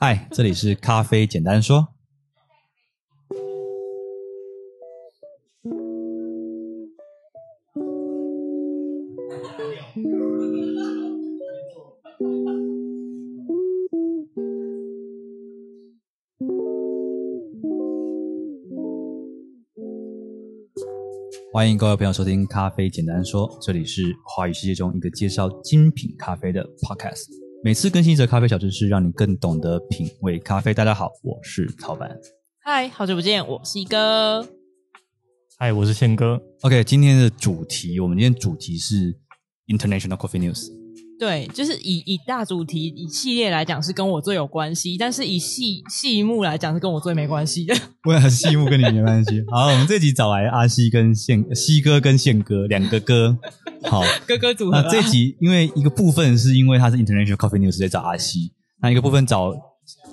嗨，这里是咖啡简单说。欢迎各位朋友收听《咖啡简单说》，这里是华语世界中一个介绍精品咖啡的 podcast。每次更新一则咖啡小知识，让你更懂得品味咖啡。大家好，我是陶板。嗨，好久不见，我是一哥。嗨，我是宪哥。OK，今天的主题，我们今天主题是 International Coffee News。对，就是以以大主题以系列来讲是跟我最有关系，但是以细细目来讲是跟我最没关系的。为什么细目跟你没关系？好，我们这集找来阿西跟宪西哥跟宪哥两个哥，好 哥哥组合、啊。那这集因为一个部分是因为他是 International Coffee News 在找阿西，那一个部分找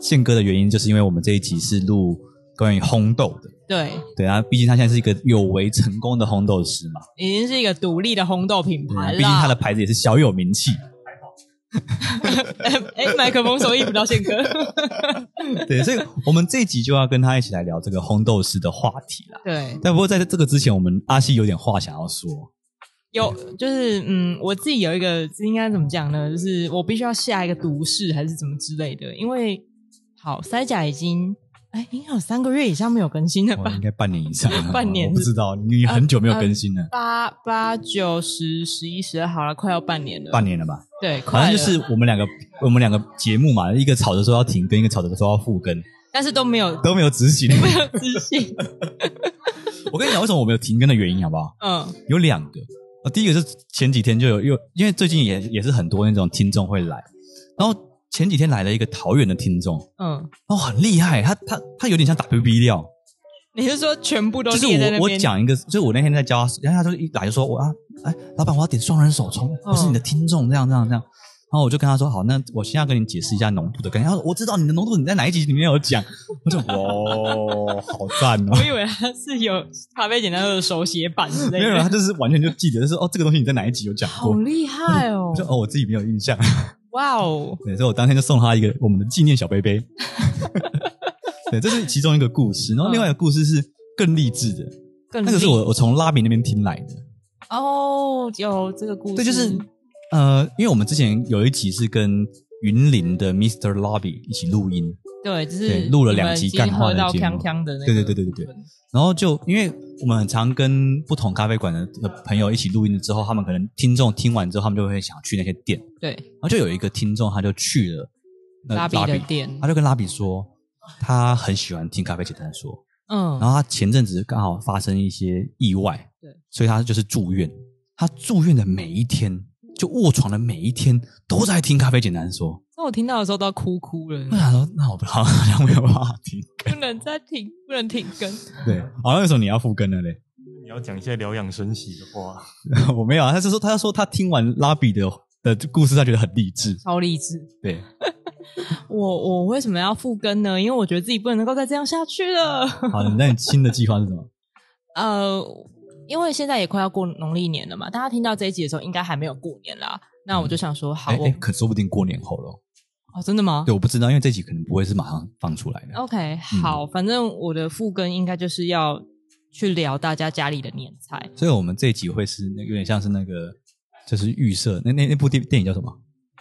宪哥的原因就是因为我们这一集是录关于烘豆的。对对啊，毕竟他现在是一个有为成功的烘豆师嘛，已经是一个独立的烘豆品牌了。毕竟他的牌子也是小有名气。哎，麦克风手艺不到宪哥。对，所以我们这一集就要跟他一起来聊这个烘豆师的话题啦。对，但不过在这个之前，我们阿西有点话想要说。有，就是嗯，我自己有一个应该怎么讲呢？就是我必须要下一个毒誓，还是怎么之类的？因为好，塞甲已经。哎，应该有三个月以上没有更新了吧？应该半年以上。半年，我不知道，你很久没有更新了。呃呃、八八九十十一十二，好了，快要半年了。半年了吧？对，反正就是我们两个，我们两个节目嘛，一个吵着说要停更，一个吵着说要复更，但是都没有都没有执行，没有执行。我跟你讲，为什么我没有停更的原因，好不好？嗯，有两个。第一个是前几天就有，又因为最近也也是很多那种听众会来，然后。前几天来了一个桃园的听众，嗯，哦，很厉害，他他他有点像打 B B 料。你是说全部都就是我我讲一个，就是我那天在教他，然后他就一来就说我啊，哎，老板我要点双人手冲，我是你的听众，这样这样这样，然后我就跟他说好，那我现在跟你解释一下浓度的概念。他说我知道你的浓度，你在哪一集里面有讲？我就 哦，好赞哦！我以为他是有咖啡简单的手写版之类的，没有，他就是完全就记得，就是哦，这个东西你在哪一集有讲过？好厉害哦！我就哦，我自己没有印象。哇哦！对，所以我当天就送他一个我们的纪念小杯杯。对，这是其中一个故事，然后另外一个故事是更励志的，更那个是我我从拉比那边听来的。哦，有这个故事。对，就是呃，因为我们之前有一集是跟云林的 Mr. Lobby 一起录音。对，就是录了两集干话的节目。对对对对对对。然后就因为我们很常跟不同咖啡馆的朋友一起录音了之后，他们可能听众听完之后，他们就会想去那些店。对。然后就有一个听众，他就去了拉比的店，他就跟拉比说，他很喜欢听咖啡简单说。嗯。然后他前阵子刚好发生一些意外，对，所以他就是住院。他住院的每一天，就卧床的每一天，都在听咖啡简单说。那我听到的时候都要哭哭了。我想说，那我不 好像没有办法停，不能再停，不能停更。对，好像那时候你要复更了嘞。你要讲一些疗养生息的话。我没有啊，他是说，他就说他听完拉比的的故事，他觉得很励志，超励志。对，我我为什么要复更呢？因为我觉得自己不能够再这样下去了。好，那你新的计划是什么？呃，因为现在也快要过农历年了嘛，大家听到这一集的时候，应该还没有过年啦。那我就想说，好，哎，可说不定过年后了。哦，真的吗？对，我不知道，因为这集可能不会是马上放出来的。OK，好，嗯、反正我的复更应该就是要去聊大家家里的年菜，所以我们这一集会是那有点像是那个，就是预设那那那部电电影叫什么？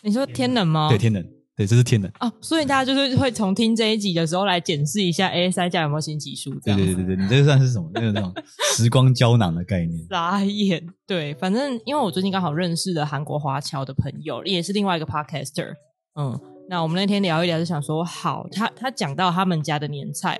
你说天能吗？对，天能，对，这是天能。哦，所以大家就是会从听这一集的时候来检视一下，哎，三家有没有新技术？对对对对，你这算是什么？就是那种 时光胶囊的概念。傻眼，对，反正因为我最近刚好认识了韩国华侨的朋友，也是另外一个 podcaster，嗯。那我们那天聊一聊，就想说好，他他讲到他们家的年菜，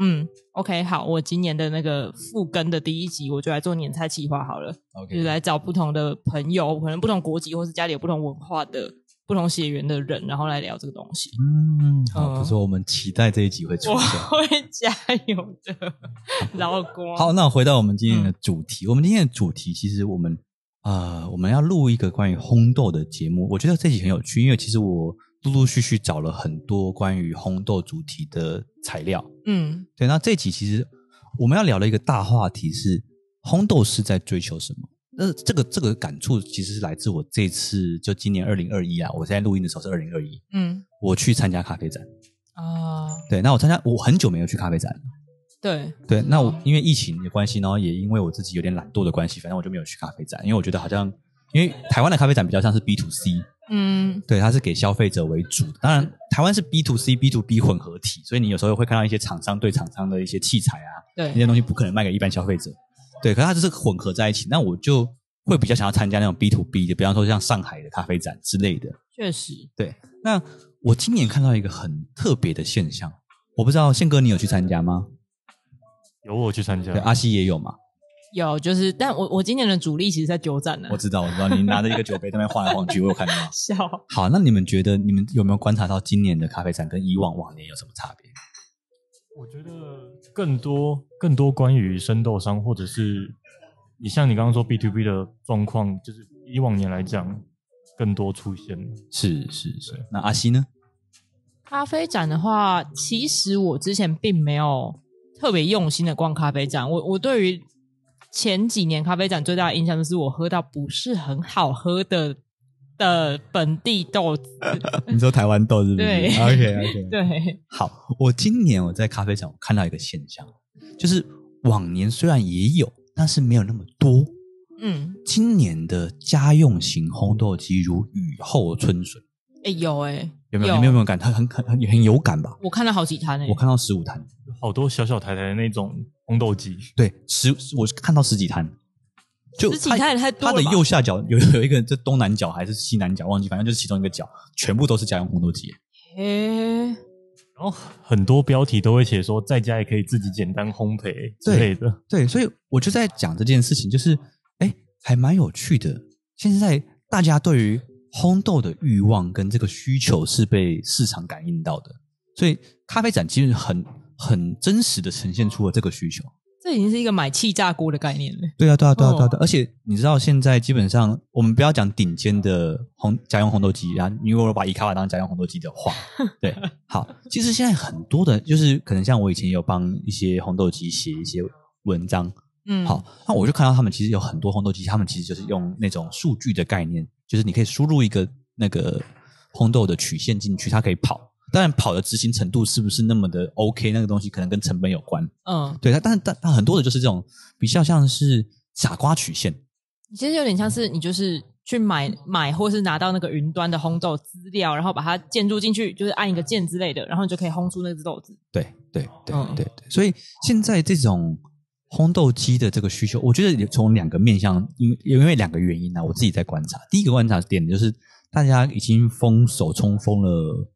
嗯，OK，好，我今年的那个复更的第一集，我就来做年菜计划好了，OK，就是来找不同的朋友，可能不同国籍或是家里有不同文化的不同血缘的人，然后来聊这个东西。嗯，好，不错我们期待这一集会出现，我会加油的，老公。好，那回到我们今天的主题，嗯、我们今天的主题其实我们呃，我们要录一个关于烘豆的节目，我觉得这集很有趣，因为其实我。陆陆续续找了很多关于烘豆主题的材料，嗯，对。那这集其实我们要聊的一个大话题是烘豆师在追求什么？那这个这个感触其实是来自我这次就今年二零二一啊，我现在录音的时候是二零二一，嗯，我去参加咖啡展，啊。对，那我参加，我很久没有去咖啡展了。对对，那我因为疫情的关系然后，也因为我自己有点懒惰的关系，反正我就没有去咖啡展，因为我觉得好像，因为台湾的咖啡展比较像是 B to C，嗯，对，它是给消费者为主的。当然，台湾是 B to C、B to B 混合体，所以你有时候会看到一些厂商对厂商的一些器材啊，对，那些东西不可能卖给一般消费者。对，可是它就是混合在一起，那我就会比较想要参加那种 B to B 的，比方说像上海的咖啡展之类的。确实，对。那我今年看到一个很特别的现象，我不知道宪哥你有去参加吗？有我去参加，对，阿西也有嘛？有，就是，但我我今年的主力其实在酒展呢。我知道，我知道，你拿着一个酒杯在那边晃来晃去，我有看到。笑。好，那你们觉得你们有没有观察到今年的咖啡展跟以往往年有什么差别？我觉得更多更多关于生豆商，或者是你像你刚刚说 B to B 的状况，就是以往年来讲更多出现。是是是。那阿西呢？咖啡展的话，其实我之前并没有。特别用心的逛咖啡展，我我对于前几年咖啡展最大的印象就是我喝到不是很好喝的的本地豆子。你说台湾豆是不是？对，OK OK。对，好，我今年我在咖啡展我看到一个现象，就是往年虽然也有，但是没有那么多。嗯，今年的家用型烘豆机如雨后春笋。哎、欸，有哎、欸，有没有？有没有没有感？它很很很很有感吧？我看到好几摊哎，我看到十五摊，好多小小台台的那种烘豆机。对，十我看到十几摊，就十几摊也太多了。它的右下角有有一个，这东南角还是西南角忘记，反正就是其中一个角，全部都是家用烘豆机。诶，然后很多标题都会写说，在家也可以自己简单烘焙之类的。对，对，所以我就在讲这件事情，就是哎，还蛮有趣的。现在大家对于烘豆的欲望跟这个需求是被市场感应到的，所以咖啡展其实很很真实的呈现出了这个需求。这已经是一个买气炸锅的概念了。对啊，对啊，对啊，对啊！而且你知道，现在基本上我们不要讲顶尖的红家用红豆机啊，你如果把伊卡瓦当家用红豆机的话，对，好，其实现在很多的，就是可能像我以前有帮一些红豆机写一些文章，嗯，好，那我就看到他们其实有很多红豆机，他们其实就是用那种数据的概念。就是你可以输入一个那个烘豆的曲线进去，它可以跑。当然，跑的执行程度是不是那么的 OK？那个东西可能跟成本有关。嗯，对。它，但是但但很多的就是这种比较像是傻瓜曲线。其实有点像是你就是去买买，或是拿到那个云端的烘豆资料，然后把它建筑进去，就是按一个键之类的，然后你就可以烘出那只豆子。对对对对对。所以现在这种。烘豆机的这个需求，我觉得从两个面向，因因为两个原因呢、啊，我自己在观察。第一个观察点就是，大家已经封手冲封了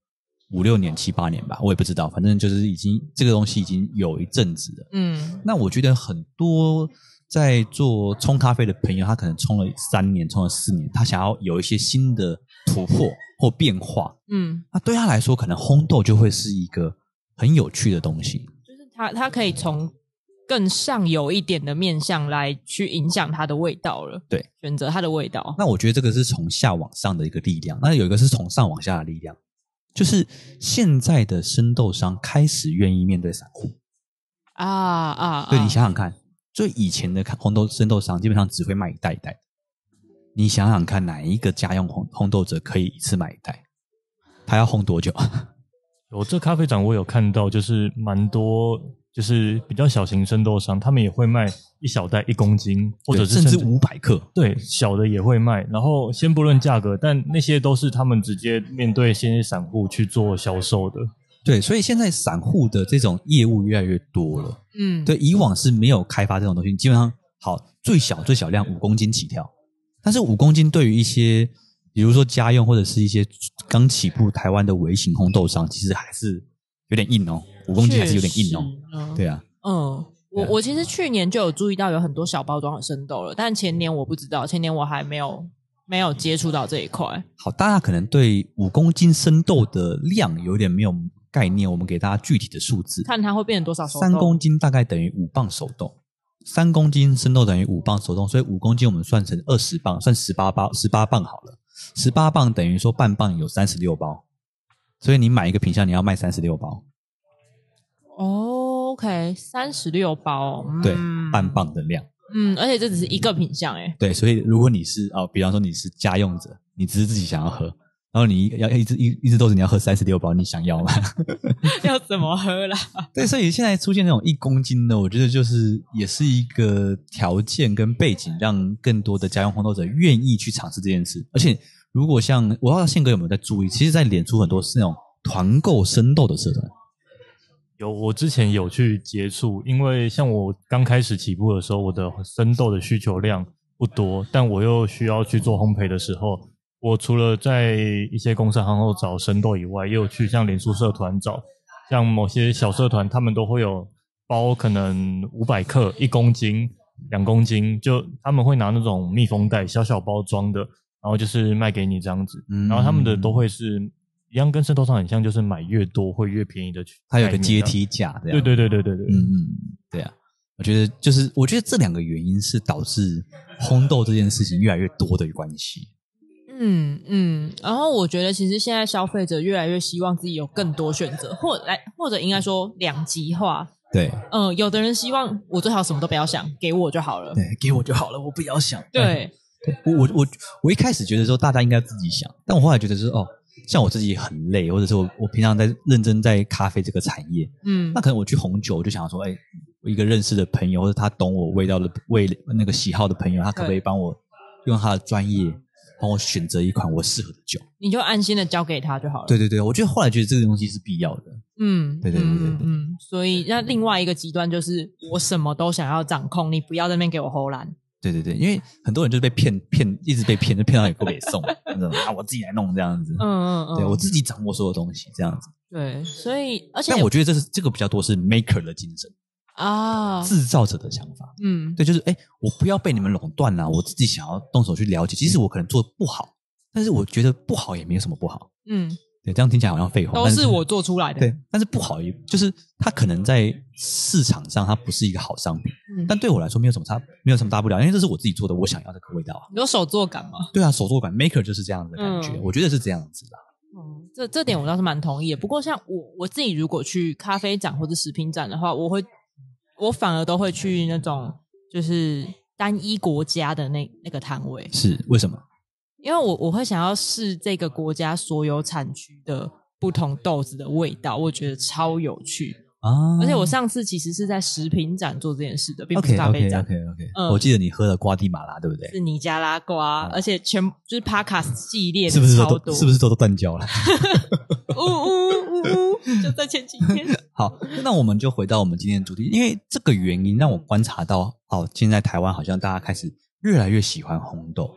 五六年、七八年吧，我也不知道，反正就是已经这个东西已经有一阵子了。嗯，那我觉得很多在做冲咖啡的朋友，他可能冲了三年、冲了四年，他想要有一些新的突破或变化。嗯，那对他来说，可能烘豆就会是一个很有趣的东西。就是他，他可以从。更上游一点的面向来去影响它的味道了，对，选择它的味道。那我觉得这个是从下往上的一个力量，那有一个是从上往下的力量，就是现在的生豆商开始愿意面对散户啊啊！对，你想想看，最以前的烘豆生豆商基本上只会卖一袋一袋，你想想看，哪一个家用烘烘豆者可以一次买一袋？他要烘多久？我这咖啡展我有看到，就是蛮多。就是比较小型生豆商，他们也会卖一小袋一公斤，或者是甚至五百克。对，小的也会卖。然后先不论价格，但那些都是他们直接面对些散户去做销售的。对，所以现在散户的这种业务越来越多了。嗯，对，以往是没有开发这种东西，基本上好最小最小量五公斤起跳。但是五公斤对于一些比如说家用或者是一些刚起步台湾的微型烘豆商，其实还是有点硬哦。五公斤还是有点硬哦，嗯、对啊，嗯，我我其实去年就有注意到有很多小包装的生豆了，但前年我不知道，前年我还没有没有接触到这一块。好，大家可能对五公斤生豆的量有点没有概念，我们给大家具体的数字，看它会变成多少熟豆。三公斤大概等于五磅手豆，三公斤生豆等于五磅手豆，所以五公斤我们算成二十磅，算十八包，十八磅好了，十八磅等于说半磅有三十六包，所以你买一个品相你要卖三十六包。Oh, OK，三十六包，嗯，对，半磅的量。嗯，而且这只是一个品相，诶。对，所以如果你是哦，比方说你是家用者，你只是自己想要喝，然后你要一直一一直豆子你要喝三十六包，你想要吗？要怎么喝啦？对，所以现在出现那种一公斤的，我觉得就是也是一个条件跟背景，让更多的家用烘豆者愿意去尝试这件事。而且，如果像我不知道宪哥有没有在注意，其实，在脸书很多是那种团购生豆的社团。有，我之前有去接触，因为像我刚开始起步的时候，我的生豆的需求量不多，但我又需要去做烘焙的时候，我除了在一些公司行后找生豆以外，也有去像脸书社团找，像某些小社团，他们都会有包，可能五百克、一公斤、两公斤，就他们会拿那种密封袋小小包装的，然后就是卖给你这样子，然后他们的都会是。一样跟渗透商很像，就是买越多会越便宜的。它有个阶梯价，这样。对对对对对对。嗯嗯，对啊。我觉得就是，我觉得这两个原因是导致烘豆这件事情越来越多的关系。嗯嗯。然后我觉得，其实现在消费者越来越希望自己有更多选择，或来或者应该说两极化。对。嗯，有的人希望我最好什么都不要想，给我就好了。对，给我就好了，我不要想。对。对。我我我我一开始觉得说大家应该自己想，但我后来觉得是哦。像我自己很累，或者是我我平常在认真在咖啡这个产业，嗯，那可能我去红酒，我就想说，哎，我一个认识的朋友，或者他懂我味道的味那个喜好的朋友，他可不可以帮我用他的专业帮我选择一款我适合的酒？你就安心的交给他就好了。对对对，我觉得后来觉得这个东西是必要的。嗯，对对对对对，嗯，所以那另外一个极端就是我什么都想要掌控，你不要在那边给我唬烂。对对对，因为很多人就是被骗骗，一直被骗，就骗到也不给送，那种啊，我自己来弄这样子，嗯嗯嗯，对我自己掌握所有东西这样子，对，所以而且，但我觉得这是这个比较多是 maker 的精神啊，制造者的想法，嗯，对，就是哎，我不要被你们垄断了，我自己想要动手去了解，即使我可能做的不好，但是我觉得不好也没有什么不好，嗯。对，这样听起来好像废话，都是我做出来的。对，但是不好，就是它可能在市场上它不是一个好商品，嗯，但对我来说没有什么差，没有什么大不了，因为这是我自己做的，我想要这个味道啊。有手作感吗？对啊，手作感，maker 就是这样的感觉，嗯，我觉得是这样子的。嗯，这这点我倒是蛮同意的。不过像我我自己如果去咖啡展或者食品展的话，我会我反而都会去那种就是单一国家的那那个摊位。是为什么？因为我我会想要试这个国家所有产区的不同豆子的味道，我觉得超有趣啊！而且我上次其实是在食品展做这件事的，并不是咖啡展。OK OK OK, okay.、嗯、我记得你喝了瓜地马拉，对不对？是尼加拉瓜，嗯、而且全就是 Podcast 系列的是不是都是不是都都断交了？呜呜呜呜！就在前几天。好，那我们就回到我们今天的主题，因为这个原因让我观察到，哦，现在台湾好像大家开始越来越喜欢红豆。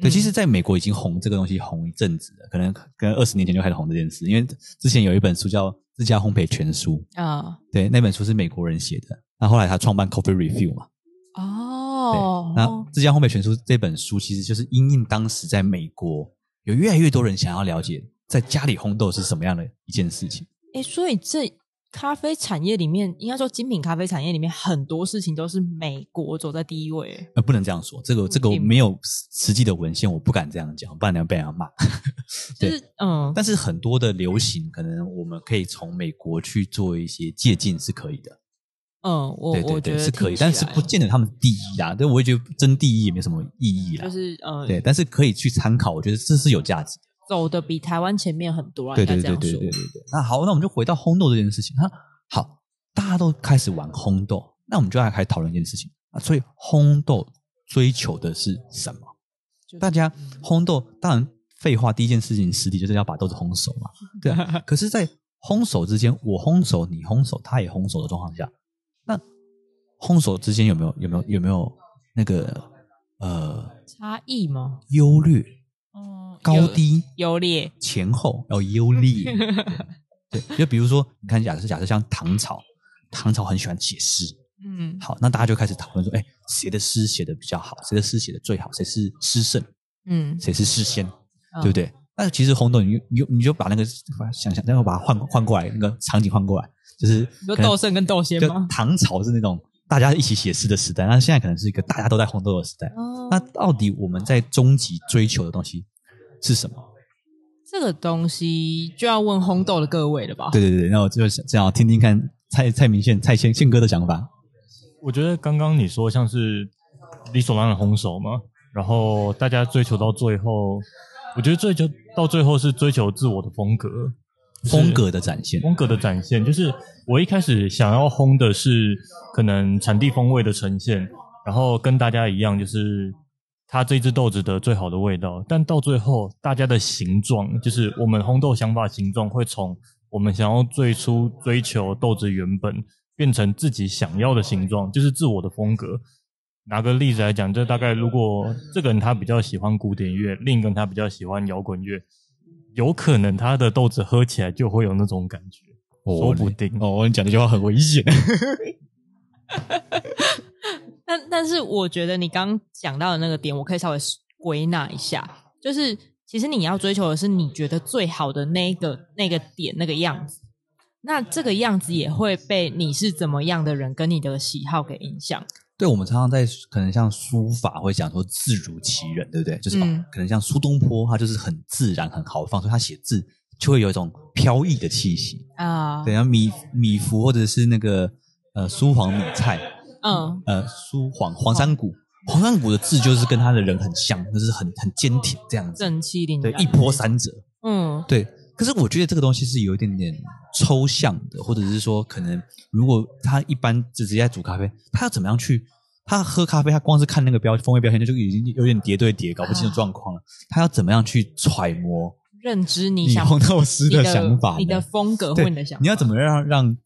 对，其实在美国已经红这个东西红一阵子了，可能可能二十年前就开始红这件事。因为之前有一本书叫《自家烘焙全书》啊，对，那本书是美国人写的。那后来他创办 Coffee Review 嘛，哦，对，那《自家烘焙全书》这本书其实就是因应当时在美国有越来越多人想要了解在家里烘豆是什么样的一件事情。哎，所以这。咖啡产业里面，应该说精品咖啡产业里面很多事情都是美国走在第一位。呃，不能这样说，这个这个没有实际的文献，我不敢这样讲，不然你要被人家骂。对，就是、嗯，但是很多的流行，可能我们可以从美国去做一些借鉴，是可以的。嗯，我对对对是可以，但是不见得他们第一啊。但我也觉得争第一也没什么意义啦。就是嗯，对，但是可以去参考，我觉得这是有价值的。走的比台湾前面很多啊，对对对对对对对，对。那好，那我们就回到烘豆这件事情哈。好，大家都开始玩烘豆，那我们就来开始讨论一件事情啊。所以烘豆追求的是什么？大家烘豆当然废话，第一件事情实体就是要把豆子烘熟嘛，对啊。可是，在烘熟之间，我烘熟，你烘熟，他也烘熟的状况下，那烘熟之间有没有有没有有没有那个呃差异吗？优劣？高低优劣，前后要优劣。对，就比如说，你看，假设假设像唐朝，唐朝很喜欢写诗，嗯，好，那大家就开始讨论说，哎，谁的诗写的比较好？谁的诗写的最好？谁是诗圣？嗯，谁是诗仙？对不对？那其实红豆，你你就你就把那个想想，然后把它换换过来，那个场景换过来，就是有豆圣跟斗仙吗？唐朝是那种大家一起写诗的时代，那现在可能是一个大家都在红豆的时代。那到底我们在终极追求的东西？是什么？这个东西就要问烘豆的各位了吧？对对对，那我就想想要听听看蔡蔡明宪蔡宪宪哥的想法。我觉得刚刚你说像是理所当然烘手嘛，然后大家追求到最后，我觉得追求到最后是追求自我的风格，风格的展现，风格的展现。就是我一开始想要烘的是可能产地风味的呈现，然后跟大家一样，就是它这只豆子的最好的味道。但到最后，大家的形状，就是我们烘豆想法形状，会从我们想要最初追求豆子原本，变成自己想要的形状，就是自我的风格。拿个例子来讲，就大概如果这个人他比较喜欢古典乐，另一个人他比较喜欢摇滚乐，有可能他的豆子喝起来就会有那种感觉，哦、说不定。哦，你讲这句话很危险。但但是我觉得你刚讲到的那个点，我可以稍微归纳一下，就是其实你要追求的是你觉得最好的那个那个点那个样子，那这个样子也会被你是怎么样的人跟你的喜好给影响。对，我们常常在可能像书法会讲说字如其人，对不对？就是、嗯哦、可能像苏东坡，他就是很自然、很豪放，所以他写字就会有一种飘逸的气息啊。对，像米米芾或者是那个呃苏黄米蔡，嗯呃苏黄黄山谷，黄山谷的字就是跟他的人很像，就是很很坚挺这样子，正气凛然，对，一波三折。嗯，对。可是我觉得这个东西是有一点点抽象的，或者是说，可能如果他一般只直接在煮咖啡，他要怎么样去？他喝咖啡，他光是看那个标风味标签，就已经有点叠对叠，搞不清楚状况了。他要怎么样去揣摩、认知你想红豆丝的想法你的、你的风格或你的想法？你要怎么让让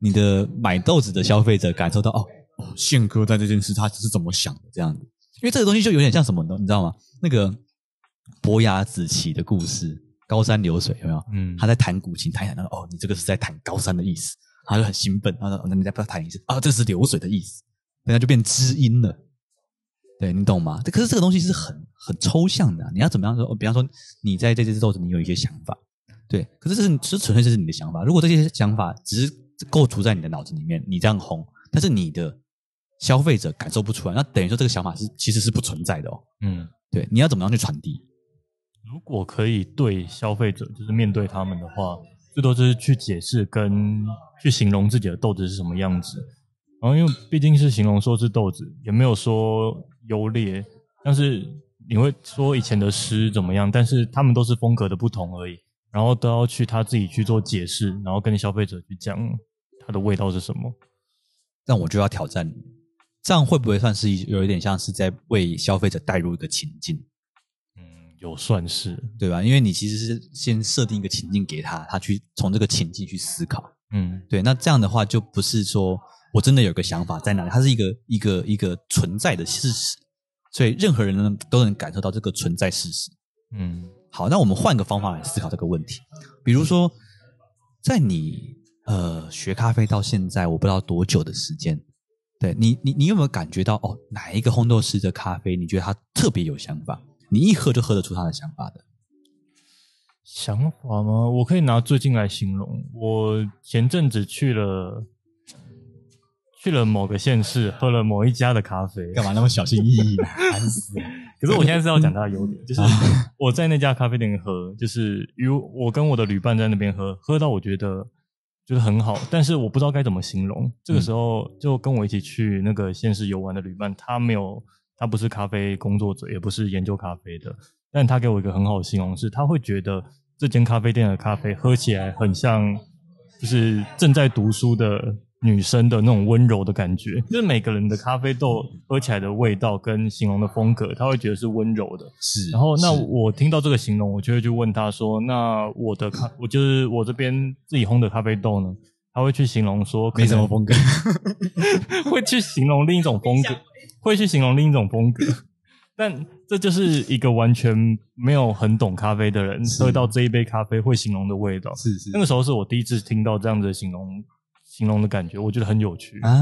你的买豆子的消费者感受到哦，宪哥在这件事他是怎么想的这样子？因为这个东西就有点像什么呢？你知道吗？那个伯牙子期的故事。高山流水有没有？嗯，他在弹古琴，弹一弹，他说：“哦，你这个是在弹高山的意思。”他就很兴奋，他说：“那你再不要弹一次啊？这是流水的意思。”等下就变知音了。对，你懂吗？可是这个东西是很很抽象的啊。你要怎么样说？比方说，你在这只豆子，你有一些想法，对。可是这是这纯粹就是你的想法。如果这些想法只是构筑在你的脑子里面，你这样红，但是你的消费者感受不出来，那等于说这个想法是其实是不存在的哦。嗯，对。你要怎么样去传递？如果可以对消费者，就是面对他们的话，最多就是去解释跟去形容自己的豆子是什么样子。然后，因为毕竟是形容说是豆子，也没有说优劣，但是你会说以前的诗怎么样，但是他们都是风格的不同而已。然后都要去他自己去做解释，然后跟消费者去讲它的味道是什么。那我就要挑战你，这样会不会算是有一点像是在为消费者带入一个情境？嗯有算是对吧？因为你其实是先设定一个情境给他，他去从这个情境去思考。嗯，对。那这样的话，就不是说我真的有个想法在哪里，它是一个一个一个存在的事实，所以任何人呢都能感受到这个存在事实。嗯，好，那我们换个方法来思考这个问题。比如说，在你呃学咖啡到现在，我不知道多久的时间，对你，你你有没有感觉到哦，哪一个烘豆师的咖啡，你觉得他特别有想法？你一喝就喝得出他的想法的想法吗？我可以拿最近来形容。我前阵子去了去了某个县市，喝了某一家的咖啡。干嘛那么小心翼翼？烦死！可是我现在是要讲它的优点，就是我在那家咖啡店喝，就是与我跟我的旅伴在那边喝，喝到我觉得就是很好，但是我不知道该怎么形容。这个时候就跟我一起去那个县市游玩的旅伴，他没有。他不是咖啡工作者，也不是研究咖啡的，但他给我一个很好的形容是，他会觉得这间咖啡店的咖啡喝起来很像，就是正在读书的女生的那种温柔的感觉。就是每个人的咖啡豆喝起来的味道跟形容的风格，他会觉得是温柔的。是。然后，那我听到这个形容，我就会去问他说：“那我的咖，我就是我这边自己烘的咖啡豆呢？”他会去形容说：“没什么风格。”会去形容另一种风格。会去形容另一种风格，但这就是一个完全没有很懂咖啡的人喝到这一杯咖啡会形容的味道。是是，那个时候是我第一次听到这样子的形容形容的感觉，我觉得很有趣啊。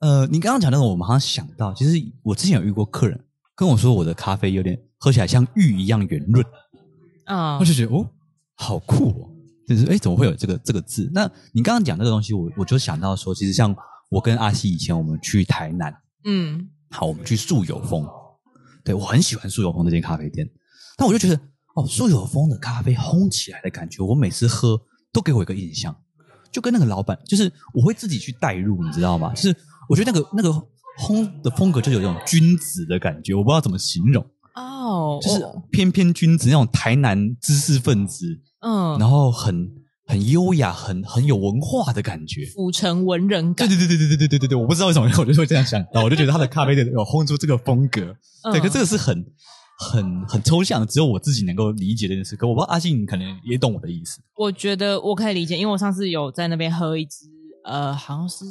呃，你刚刚讲那个，我马上想到，其实我之前有遇过客人跟我说，我的咖啡有点喝起来像玉一样圆润啊，我就觉得哦，好酷哦，就是哎，怎么会有这个这个字？那你刚刚讲这个东西，我我就想到说，其实像我跟阿西以前我们去台南。嗯，好，我们去素有风。对，我很喜欢素有风这间咖啡店，但我就觉得哦，素有风的咖啡烘起来的感觉，我每次喝都给我一个印象，就跟那个老板，就是我会自己去代入，你知道吗？就是我觉得那个那个烘的风格就有一种君子的感觉，我不知道怎么形容。哦，就是翩翩君子那种台南知识分子，嗯，然后很很优雅，很很有文化的感觉，府城文人感。对对对对对对对对对，我不知道为什么，我就会这样想到，我就觉得他的咖啡店有烘出这个风格，嗯、对，可这个是很很很抽象，只有我自己能够理解这件事。可我不知道阿信可能也懂我的意思。我觉得我可以理解，因为我上次有在那边喝一支，呃，好像是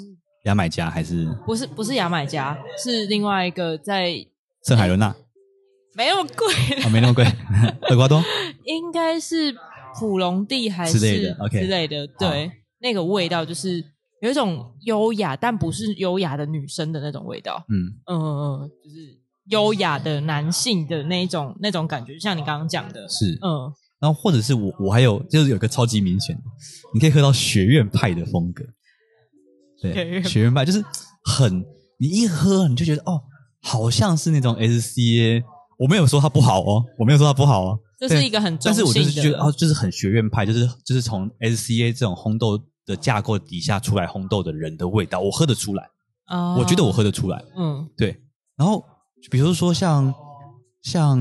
牙买加还是不是不是牙买加，是另外一个在圣海伦娜。没那么贵，哦，没那么贵。厄瓜多应该是普隆蒂还是之类的，OK 之类的。对，那个味道就是有一种优雅，但不是优雅的女生的那种味道。嗯嗯嗯，就是优雅的男性的那一种那种感觉，就像你刚刚讲的，是嗯。然后或者是我我还有就是有个超级明显的，你可以喝到学院派的风格。对，学院，学院派就是很你一喝你就觉得哦，好像是那种 SCA。我没有说它不好哦，我没有说它不好哦，这是一个很中性的，但是我就是觉得哦，就是很学院派，就是就是从 SCA 这种烘豆的架构底下出来烘豆的人的味道，我喝得出来，哦，我觉得我喝得出来，嗯，对。然后比如说像像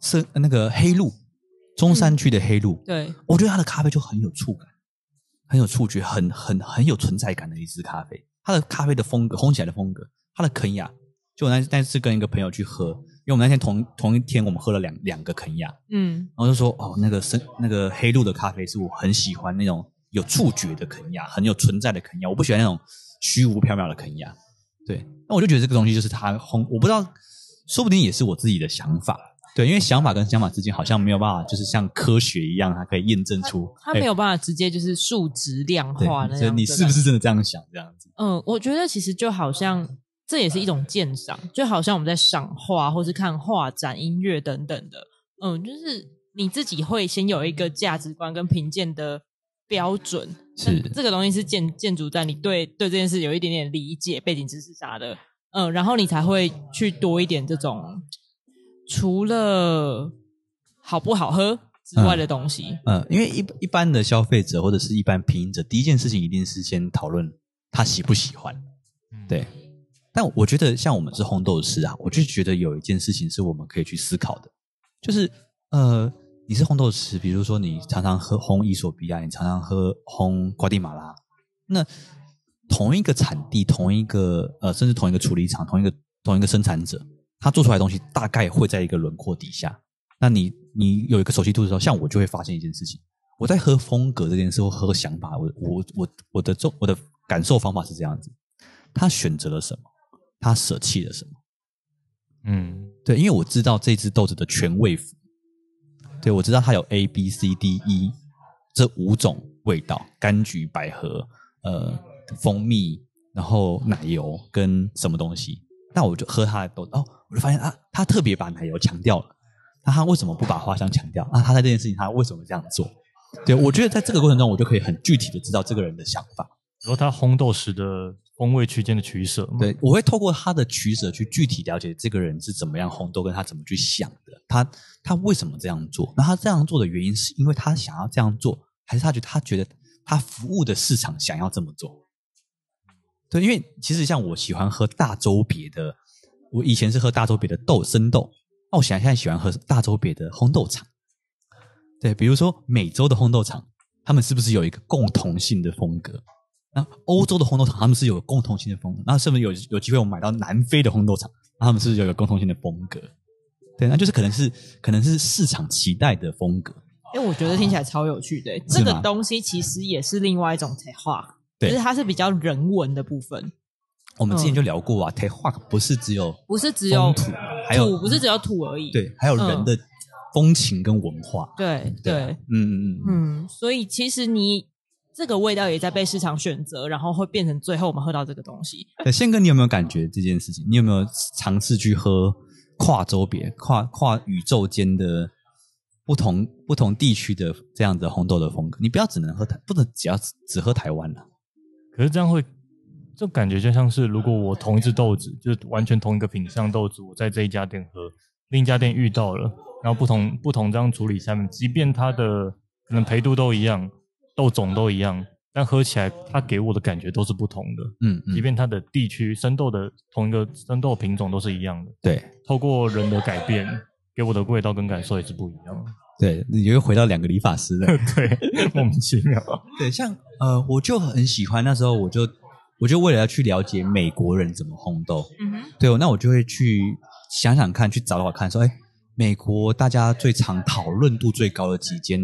是那个黑鹿，中山区的黑鹿，嗯，对，我觉得它的咖啡就很有触感，很有触觉，很很很有存在感的一支咖啡。它的咖啡的风格，烘起来的风格，它的肯亚，就我那那次跟一个朋友去喝。因为我们那天同同一天，我们喝了两两个肯亚，嗯，然后就说哦，那个深那个黑鹿的咖啡是我很喜欢那种有触觉的肯亚，很有存在的肯亚，我不喜欢那种虚无缥缈的肯亚。对，那我就觉得这个东西就是它烘，我不知道，说不定也是我自己的想法。对，因为想法跟想法之间好像没有办法，就是像科学一样，它可以验证出，它，它没有办法直接就是数值量化那样。所以你是不是真的这样想？这样子？嗯，我觉得其实就好像。这也是一种鉴赏，就好像我们在赏画，或是看画展、音乐等等的。嗯，就是你自己会先有一个价值观跟评鉴的标准，是这个东西是建建筑在你对对这件事有一点点理解、背景知识啥的。嗯，然后你才会去多一点这种除了好不好喝之外的东西。嗯，嗯，因为一一般的消费者或者是一般品饮者，第一件事情一定是先讨论他喜不喜欢，对。但我觉得，像我们是烘豆师啊，我就觉得有一件事情是我们可以去思考的，就是呃，你是烘豆师，比如说你常常喝烘伊索比亚，你常常喝烘瓜地马拉，那同一个产地，同一个呃，甚至同一个处理厂，同一个同一个生产者，他做出来的东西大概会在一个轮廓底下。那你你有一个熟悉度的时候，像我就会发现一件事情，我在喝风格这件事或喝想法，我我我我的我的感受方法是这样子，他选择了什么？他舍弃了什么？嗯，对，因为我知道这只豆子的全味符，对，我知道它有 A、B、C、D、E 这五种味道：柑橘、百合、呃，蜂蜜，然后奶油跟什么东西。那我就喝它的豆，哦，我就发现啊，他特别把奶油强调了。那他为什么不把花香强调？啊，他在这件事情他为什么这样做？对，我觉得在这个过程中，我就可以很具体的知道这个人的想法。然后他烘豆时的。风味区间的取舍，对，我会透过他的取舍去具体了解这个人是怎么样烘豆，跟他怎么去想的，他他为什么这样做？那他这样做的原因是因为他想要这样做，还是他觉得他觉得他服务的市场想要这么做？对，因为其实像我喜欢喝大洲别的，我以前是喝大洲别的豆生豆，那我现在现在喜欢喝大洲别的烘豆厂。对，比如说美洲的烘豆厂，他们是不是有一个共同性的风格？那欧洲的红豆厂，他们是有共同性的风格。那是不是有有机会我们买到南非的红豆厂？他们是不是有一个共同性的风格？对，那就是可能是可能是市场期待的风格。哎，我觉得听起来超有趣的。这个东西其实也是另外一种台话，就是它是比较人文的部分。我们之前就聊过啊，台话不是只有不是只有土，还有土不是只有土而已。对，还有人的风情跟文化。对对，嗯嗯嗯嗯，所以其实你。这个味道也在被市场选择，然后会变成最后我们喝到这个东西。对，宪哥，你有没有感觉这件事情？你有没有尝试去喝跨州别、跨跨宇宙间的不同不同地区的这样的红豆的风格？你不要只能喝台，不能只要只，喝台湾了。可是这样会，就感觉就像是如果我同一只豆子，就是完全同一个品相豆子，我在这一家店喝，另一家店遇到了，然后不同不同这样处理下面，即便它的可能焙度都一样。豆种都一样，但喝起来它给我的感觉都是不同的。嗯，嗯，即便它的地区生豆的同一个生豆品种都是一样的。对，透过人的改变，给我的味道跟感受也是不一样。对，你又回到两个理发师了。对，莫名其妙。对，像呃，我就很喜欢那时候，我就我就为了要去了解美国人怎么烘豆，嗯哼，对，那我就会去想想看，去找找看，说，哎，美国大家最常讨论度最高的几间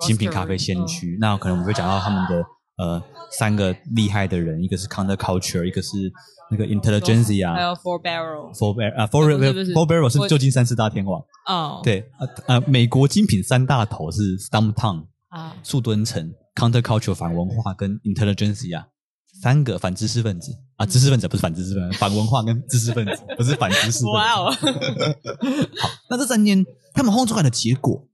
精品咖啡先驱，那可能我们会讲到他们的呃三个厉害的人，一个是 Counterculture，一个是。那个 Intelligentsia，还有 Four Barrel，Four Barrel 啊，Four Four Barrel 是旧金山四大天王哦。对，呃呃，美国精品三大头是 Stumptown 啊，树墩城 Counterculture 反文化跟 Intelligentsia 三个反知识分子啊，知识分子不是反知识分子，反文化跟知识分子不是反知识。哇哦！好，那这三年他们烘出来的结果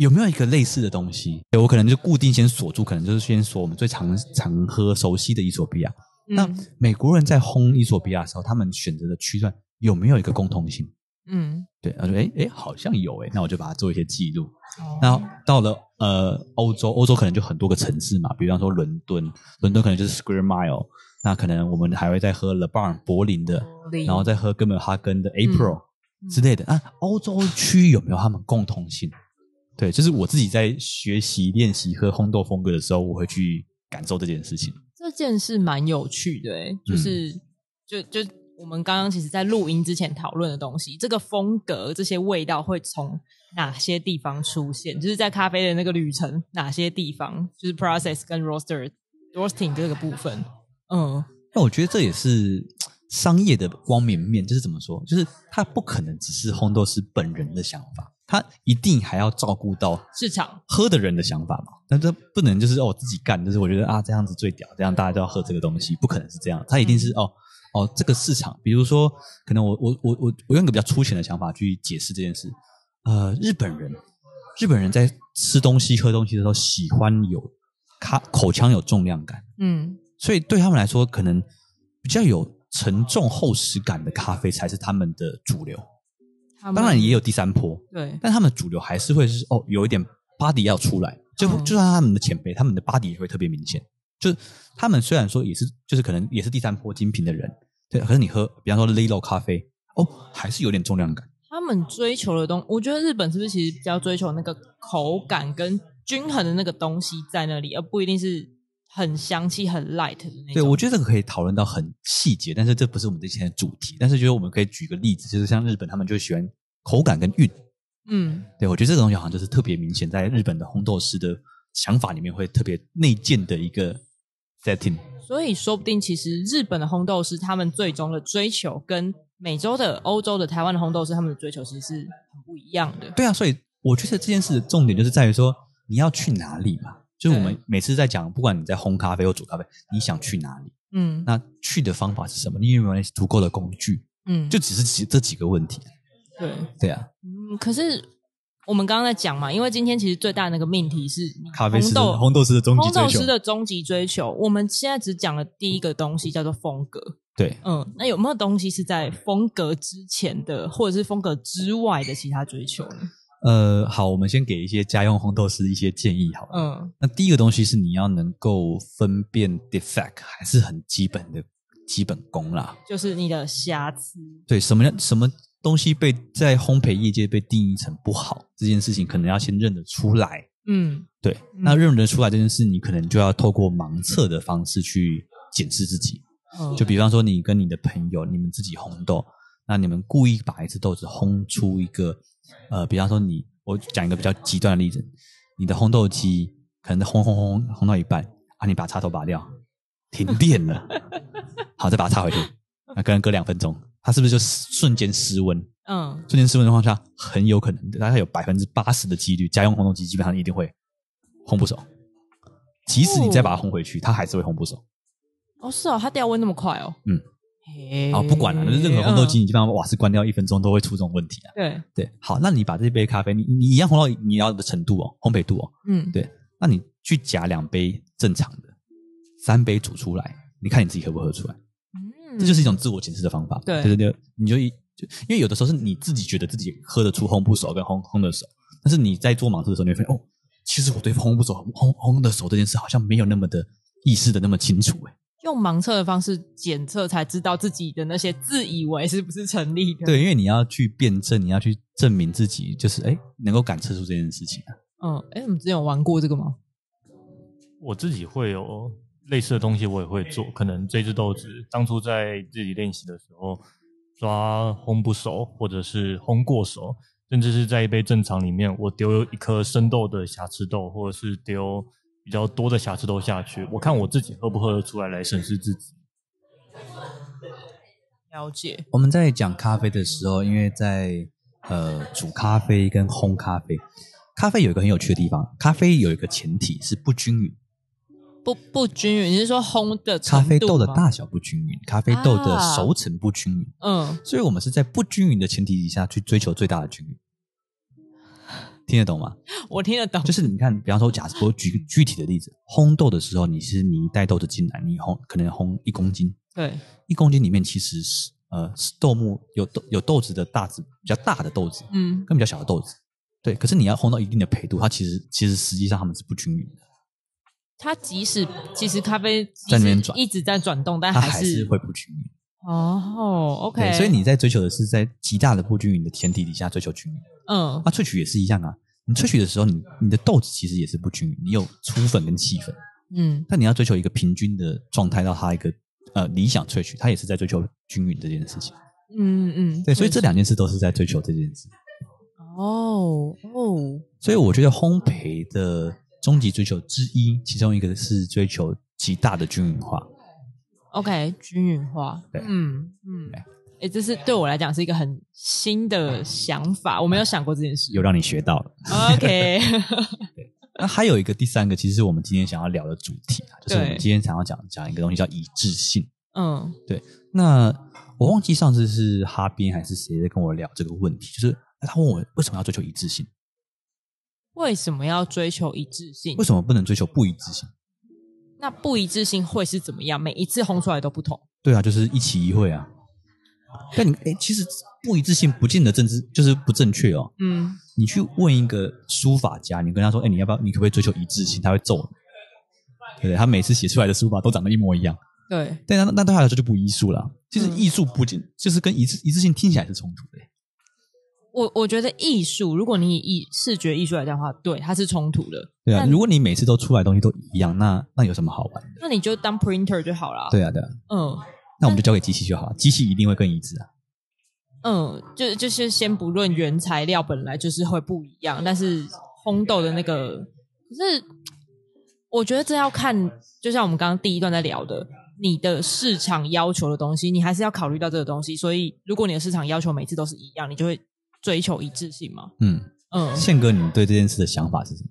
有没有一个类似的东西？我可能就固定先锁住，可能就是先说我们最常常喝熟悉的伊索比亚。那美国人在烘伊索比亚的时候，他们选择的区段有没有一个共通性？嗯，对，他说，哎哎，好像有诶，那我就把它做一些记录。哦、那到了呃欧洲，欧洲可能就很多个城市嘛，比方说伦敦，伦敦可能就是 Square Mile，那可能我们还会再喝 Le Bar 柏林的，林然后再喝哥本哈根的 April、嗯、之类的。啊，欧洲区有没有他们共通性？对，就是我自己在学习练习喝烘豆风格的时候，我会去感受这件事情。这件事蛮有趣的，诶就是、嗯、就就我们刚刚其实，在录音之前讨论的东西，这个风格、这些味道会从哪些地方出现？就是在咖啡的那个旅程，哪些地方？就是 process 跟 roaster roasting 这个部分。嗯，那我觉得这也是商业的光明面，就是怎么说？就是它不可能只是烘豆师本人的想法。他一定还要照顾到市场喝的人的想法嘛？但这不能就是哦自己干，就是我觉得啊这样子最屌，这样大家都要喝这个东西，不可能是这样。他一定是哦哦这个市场，比如说可能我我我我我用一个比较粗浅的想法去解释这件事。呃，日本人日本人在吃东西喝东西的时候喜欢有咖口腔有重量感，嗯，所以对他们来说，可能比较有沉重厚实感的咖啡才是他们的主流。当然也有第三波，对，但他们主流还是会是哦，有一点 body 要出来，就就算他们的前辈，他们的 body 也会特别明显。就是他们虽然说也是，就是可能也是第三波精品的人，对，可是你喝，比方说 Lilo 咖啡，哦，还是有点重量感。他们追求的东，我觉得日本是不是其实比较追求那个口感跟均衡的那个东西在那里，而不一定是。很香气、很 light 的那种。对，我觉得这个可以讨论到很细节，但是这不是我们之前的主题。但是觉得我们可以举个例子，就是像日本，他们就喜欢口感跟韵。嗯，对，我觉得这个东西好像就是特别明显，在日本的烘豆师的想法里面会特别内建的一个 setting。所以说不定，其实日本的烘豆师他们最终的追求，跟美洲的、欧洲的、台湾的烘豆师他们的追求，其实是很不一样的。对啊，所以我觉得这件事的重点就是在于说，你要去哪里嘛。就是我们每次在讲，不管你在烘咖啡或煮咖啡，你想去哪里？嗯，那去的方法是什么？你有没有那些足够的工具？嗯，就只是几这几个问题。对对啊。嗯，可是我们刚刚在讲嘛，因为今天其实最大的那个命题是咖啡师的烘豆师的终极追求。烘豆师的终极追求，我们现在只讲了第一个东西，叫做风格。对，嗯，那有没有东西是在风格之前的，或者是风格之外的其他追求呢？呃，好，我们先给一些家用烘豆师一些建议，好了。嗯，那第一个东西是你要能够分辨 defect，还是很基本的基本功啦。就是你的瑕疵。对，什么样什么东西被在烘焙业界被定义成不好这件事情，可能要先认得出来。嗯，对。那认得出来这件事，你可能就要透过盲测的方式去检视自己。嗯，就比方说，你跟你的朋友，你们自己烘豆，那你们故意把一只豆子烘出一个。呃，比方说你，我讲一个比较极端的例子，你的烘豆机可能烘烘烘烘到一半啊，你把插头拔掉，停电了，好，再把它插回去，那可能隔两分钟，它是不是就瞬间失温？嗯，瞬间失温的情况下，很有可能大概有百分之八十的几率，家用烘豆机基本上一定会烘不熟，即使你再把它烘回去，它还是会烘不熟。哦，是哦，它掉温那么快哦。嗯。好，不管了，任何烘豆机，你基本上瓦斯关掉一分钟都会出这种问题啊。对对，好，那你把这杯咖啡，你你一样烘到你要的程度哦，烘焙度哦，嗯，对，那你去夹两杯正常的，三杯煮出来，你看你自己喝不喝出来？嗯，这就是一种自我检视的方法。对对对，你就一就因为有的时候是你自己觉得自己喝得出烘不熟跟烘烘的熟，但是你在做盲测的时候，你会发现哦，其实我对烘不熟、烘烘的熟这件事好像没有那么的意识的那么清楚诶。用盲测的方式检测，才知道自己的那些自以为是不是成立的。对，因为你要去辩证，你要去证明自己，就是哎，能够感测出这件事情啊。嗯，哎，你们之前有玩过这个吗？我自己会有类似的东西，我也会做。可能这只豆子当初在自己练习的时候抓烘不熟，或者是烘过熟，甚至是在一杯正常里面，我丢一颗生豆的瑕疵豆，或者是丢。比较多的瑕疵都下去，我看我自己喝不喝得出来，来审视自己。了解。我们在讲咖啡的时候，因为在呃煮咖啡跟烘咖啡，咖啡有一个很有趣的地方，咖啡有一个前提是不均匀。不不均匀，你是说烘的咖啡豆的大小不均匀，咖啡豆的熟成不均匀。嗯，所以我们是在不均匀的前提底下去追求最大的均匀。听得懂吗？我听得懂。就是你看，比方说，假设我 举个具体的例子，烘豆的时候，你是你带豆子进来，你烘可能烘一公斤，对，一公斤里面其实是呃是豆目有豆有豆子的大子比较大的豆子，嗯，跟比较小的豆子，对。可是你要烘到一定的培度，它其实其实实际上它们是不均匀的。它即使其实咖啡在那边转，一直在转动，但它还是还是会不均匀。哦，OK。所以你在追求的是在极大的不均匀的前提底下追求均匀。嗯，那萃取也是一样啊。你萃取的时候，你你的豆子其实也是不均匀，你有粗粉跟细粉，嗯，但你要追求一个平均的状态到它一个呃理想萃取，它也是在追求均匀这件事情。嗯嗯，对，所以这两件事都是在追求这件事。哦哦，所以我觉得烘焙的终极追求之一，其中一个是追求极大的均匀化。OK，均匀化。对，嗯嗯。哎，这是对我来讲是一个很新的想法，我没有想过这件事。有让你学到了。OK。那还有一个第三个，其实是我们今天想要聊的主题啊，就是我们今天想要讲讲一个东西叫一致性。嗯，对。那我忘记上次是哈边还是谁在跟我聊这个问题，就是他问我为什么要追求一致性？为什么要追求一致性？为什么不能追求不一致性？那不一致性会是怎么样？每一次轰出来都不同？对啊，就是一期一会啊。但你哎，其实不一致性不见得政治，就是不正确哦。嗯，你去问一个书法家，你跟他说：“哎，你要不要？你可不可以追求一致性？”他会揍你，对不对？他每次写出来的书法都长得一模一样。对，但那那对他来说就不艺术了。其实艺术不仅、嗯、就是跟一致一致性听起来是冲突的。我我觉得艺术，如果你以视觉艺术来讲的话，对，它是冲突的。对啊，如果你每次都出来的东西都一样，那那有什么好玩的？那你就当 printer 就好了。对啊，对啊。嗯。那我们就交给机器就好了，机器一定会更一致啊。嗯，就就是先不论原材料本来就是会不一样，但是烘豆的那个，可是我觉得这要看，就像我们刚刚第一段在聊的，你的市场要求的东西，你还是要考虑到这个东西。所以，如果你的市场要求每次都是一样，你就会追求一致性嘛。嗯嗯，宪哥，你对这件事的想法是什么？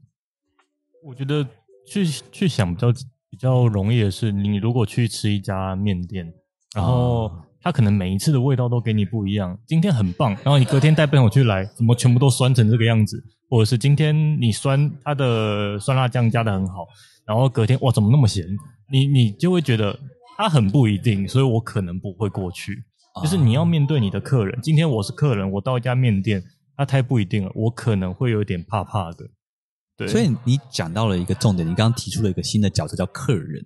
我觉得去去想比较比较容易的是，你如果去吃一家面店。然后他可能每一次的味道都给你不一样，今天很棒，然后你隔天带朋友去来，怎么全部都酸成这个样子？或者是今天你酸它的酸辣酱加的很好，然后隔天哇怎么那么咸？你你就会觉得它很不一定，所以我可能不会过去。就是你要面对你的客人，今天我是客人，我到一家面店，它太不一定了，我可能会有点怕怕的。对，所以你讲到了一个重点，你刚刚提出了一个新的角色叫客人。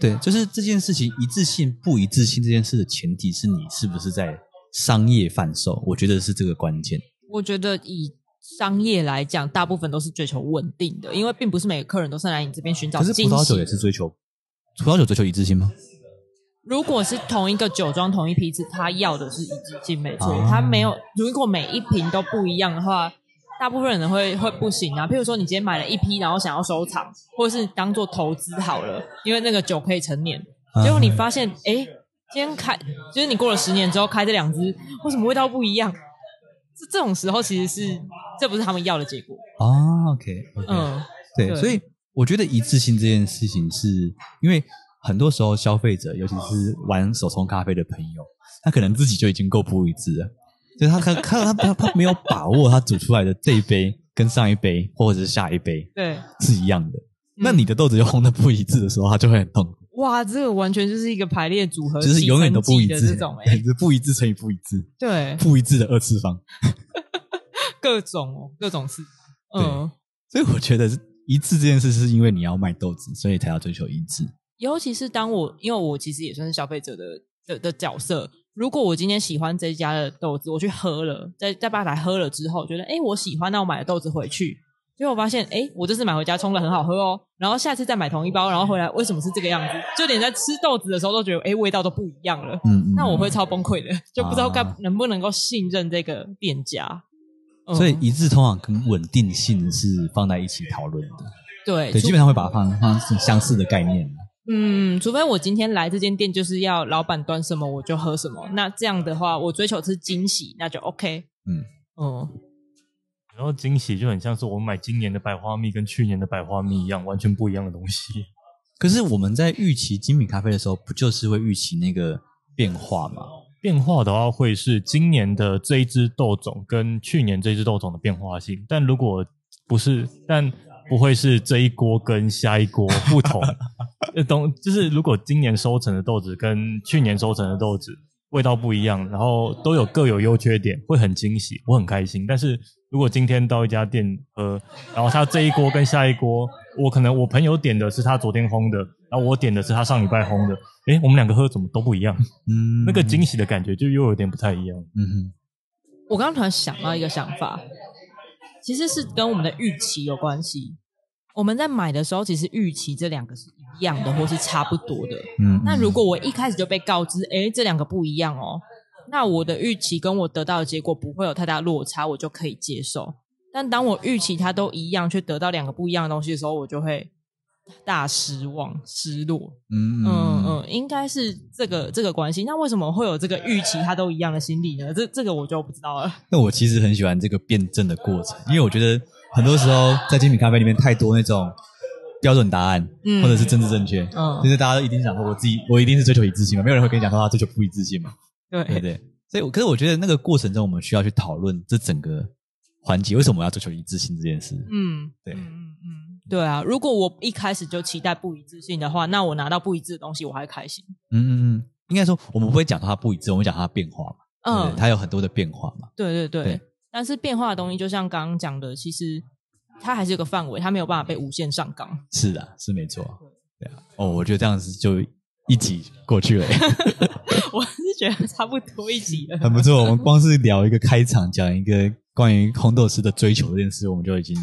对，就是这件事情一致性不一致性这件事的前提是你是不是在商业贩售？我觉得是这个关键。我觉得以商业来讲，大部分都是追求稳定的，因为并不是每个客人都是来你这边寻找。可是葡萄酒也是追求，葡萄酒追求一致性吗？如果是同一个酒庄同一批次，他要的是一致性，没错。他没有，如果每一瓶都不一样的话。大部分人会会不行啊，譬如说你今天买了一批，然后想要收藏，或者是当做投资好了，因为那个酒可以陈年。结果你发现，哎，今天开，就是你过了十年之后开这两支，为什么味道不一样？这这种时候其实是这不是他们要的结果啊。OK，, okay 嗯，对，对所以我觉得一次性这件事情是，是因为很多时候消费者，尤其是玩手冲咖啡的朋友，他可能自己就已经够不一致了。所以他他他他他没有把握，他煮出来的这一杯跟上一杯或者是下一杯对是一样的。那你的豆子又烘的不一致的时候，他就会很痛苦。哇，这个完全就是一个排列组合，就是永远都不一致这种，哎，是不一致乘以不一致，对，不一致的二次方，各种哦，各种是，嗯。所以我觉得一致这件事是因为你要卖豆子，所以才要追求一致。尤其是当我因为我其实也算是消费者的的的角色，如果我今天喜欢这家的豆子，我去喝了，在在吧台喝了之后，觉得哎我喜欢，那我买了豆子回去，结果我发现哎我这次买回家冲的很好喝哦，然后下次再买同一包，然后回来为什么是这个样子？就连在吃豆子的时候都觉得哎味道都不一样了，嗯，嗯，那我会超崩溃的，就不知道该能不能够信任这个店家。嗯、所以一致通常跟稳定性是放在一起讨论的，对，对，基本上会把它放放是相似的概念。嗯，除非我今天来这间店就是要老板端什么我就喝什么，那这样的话我追求是惊喜，那就 OK。嗯嗯，然后惊喜就很像是我买今年的百花蜜跟去年的百花蜜一样，完全不一样的东西。可是我们在预期精品咖啡的时候，不就是会预期那个变化吗？变化的话，会是今年的这一支豆种跟去年这一支豆种的变化性。但如果不是，但不会是这一锅跟下一锅不同。懂，就是如果今年收成的豆子跟去年收成的豆子味道不一样，然后都有各有优缺点，会很惊喜，我很开心。但是如果今天到一家店喝，然后他这一锅跟下一锅，我可能我朋友点的是他昨天烘的，然后我点的是他上礼拜烘的，诶，我们两个喝怎么都不一样？嗯，那个惊喜的感觉就又有点不太一样。嗯哼，我刚刚突然想到一个想法，其实是跟我们的预期有关系。我们在买的时候，其实预期这两个是一样的，或是差不多的。嗯，那如果我一开始就被告知，哎，这两个不一样哦，那我的预期跟我得到的结果不会有太大落差，我就可以接受。但当我预期它都一样，却得到两个不一样的东西的时候，我就会大失望、失落。嗯嗯嗯，应该是这个这个关系。那为什么会有这个预期他都一样的心理呢？这这个我就不知道了。那我其实很喜欢这个辩证的过程，因为我觉得。很多时候，在精品咖啡里面，太多那种标准答案，嗯、或者是政治正确，嗯，就是大家都一定想说，我自己，我一定是追求一致性嘛，没有人会跟你讲说他追求不一致性嘛，对对对。所以，可是我觉得那个过程中，我们需要去讨论这整个环节为什么我要追求一致性这件事。嗯，对，嗯对啊。如果我一开始就期待不一致性的话，那我拿到不一致的东西，我还开心。嗯嗯嗯，应该说我们不会讲它不一致，我们讲它变化嘛，嗯，它有很多的变化嘛。对对对。对但是变化的东西，就像刚刚讲的，其实。它还是有个范围，它没有办法被无限上纲。是的，是没错。对啊，哦，我觉得这样子就一集过去了。我是觉得差不多一集了。很不错，我们光是聊一个开场，讲一个关于烘豆师的追求这件事，我们就已经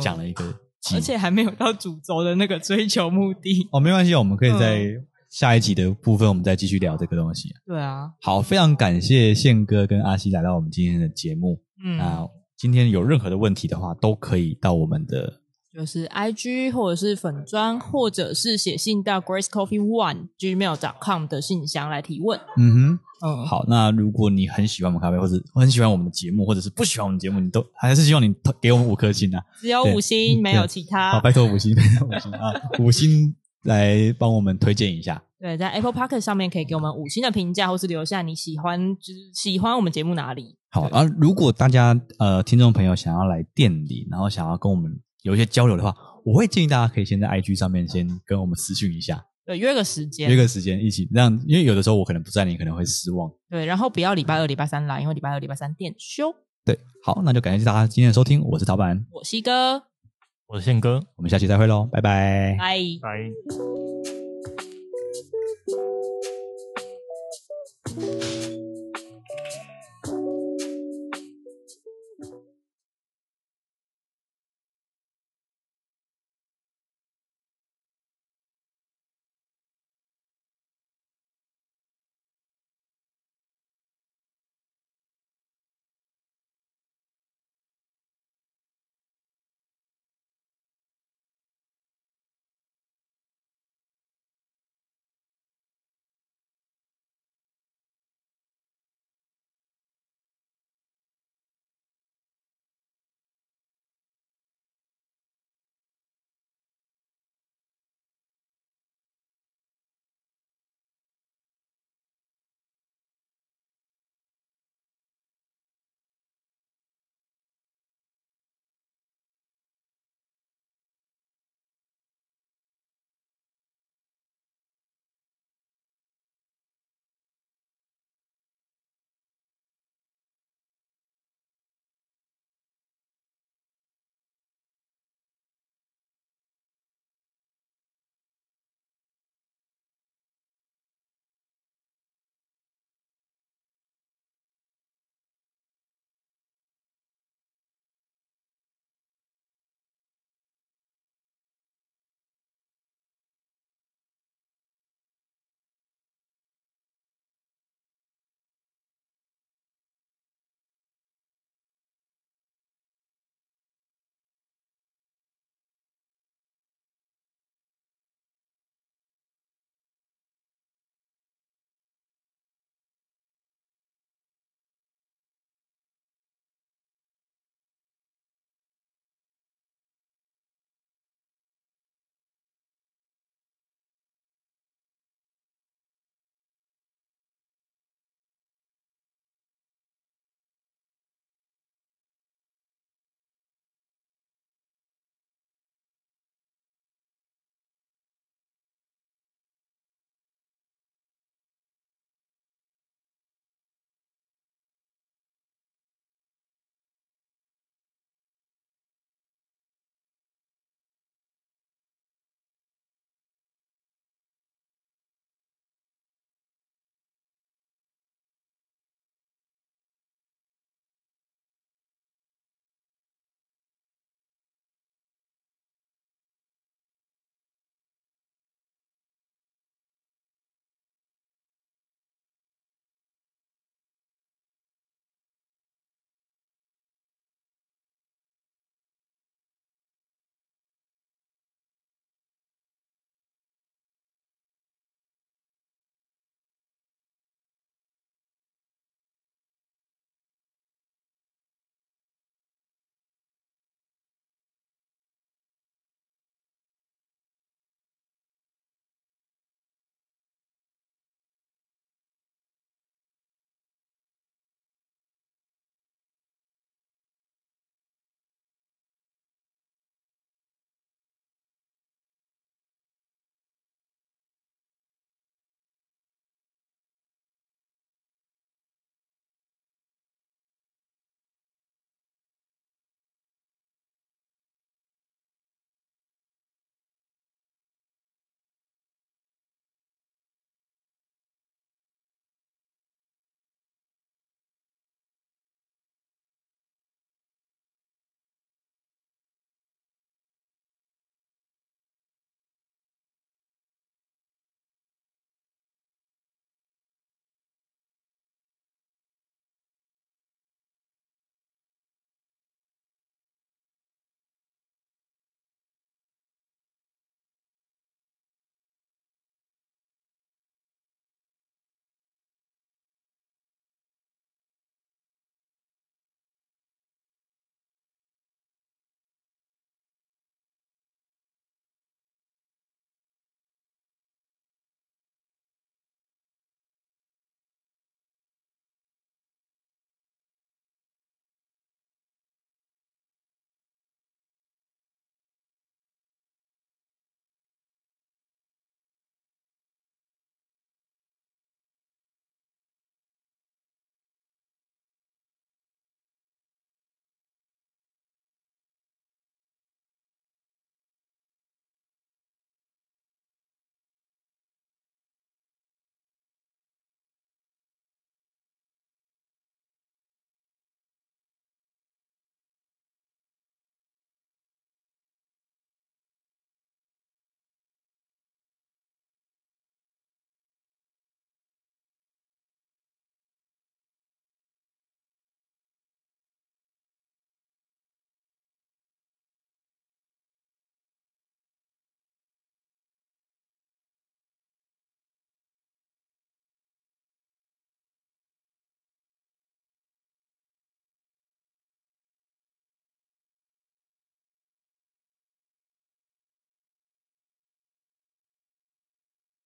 讲了一个、嗯，而且还没有到主轴的那个追求目的。哦，没关系，我们可以在下一集的部分，我们再继续聊这个东西。对啊，好，非常感谢宪哥跟阿西来到我们今天的节目。嗯那。今天有任何的问题的话，都可以到我们的就是 I G 或者是粉砖，或者是写信到 Grace Coffee One Gmail dot com 的信箱来提问。嗯哼，嗯，好。那如果你很喜欢我们咖啡，或者很喜欢我们的节目，或者是不喜欢我们节目，你都还是希望你给我们五颗星啊。只有五星，没有其他。好，拜托五星，拜托五星啊，五星来帮我们推荐一下。对，在 Apple Podcast 上面可以给我们五星的评价，或是留下你喜欢，就是喜欢我们节目哪里。好，而如果大家呃听众朋友想要来店里，然后想要跟我们有一些交流的话，我会建议大家可以先在 IG 上面先跟我们私讯一下，对，约个时间，约个时间一起这样，因为有的时候我可能不在，你可能会失望。对，然后不要礼拜二、礼拜三来，因为礼拜二、礼拜三店休。对，好，那就感谢大家今天的收听，我是陶板，我是西哥，我是宪哥，我们下期再会喽，拜拜，拜拜。